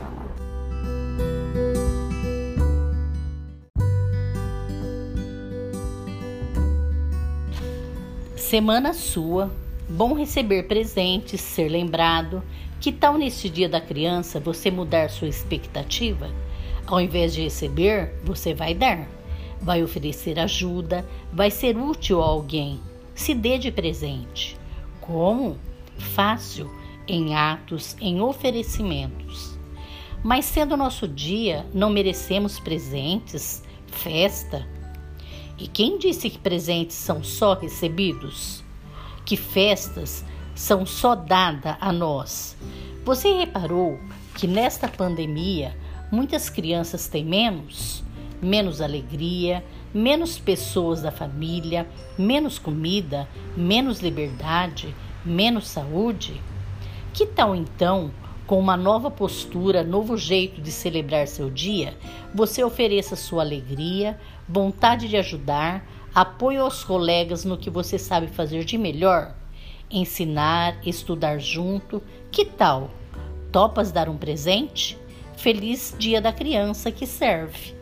falar. Semana sua, bom receber presentes, ser lembrado. Que tal neste dia da criança você mudar sua expectativa? Ao invés de receber, você vai dar, vai oferecer ajuda, vai ser útil a alguém. Se dê de presente. Como? Fácil, em atos, em oferecimentos. Mas sendo nosso dia, não merecemos presentes, festa, e quem disse que presentes são só recebidos? Que festas são só dadas a nós? Você reparou que nesta pandemia muitas crianças têm menos? Menos alegria, menos pessoas da família, menos comida, menos liberdade, menos saúde? Que tal então com uma nova postura, novo jeito de celebrar seu dia, você ofereça sua alegria, vontade de ajudar, apoio aos colegas no que você sabe fazer de melhor, ensinar, estudar junto. Que tal? Topas dar um presente? Feliz Dia da Criança que serve.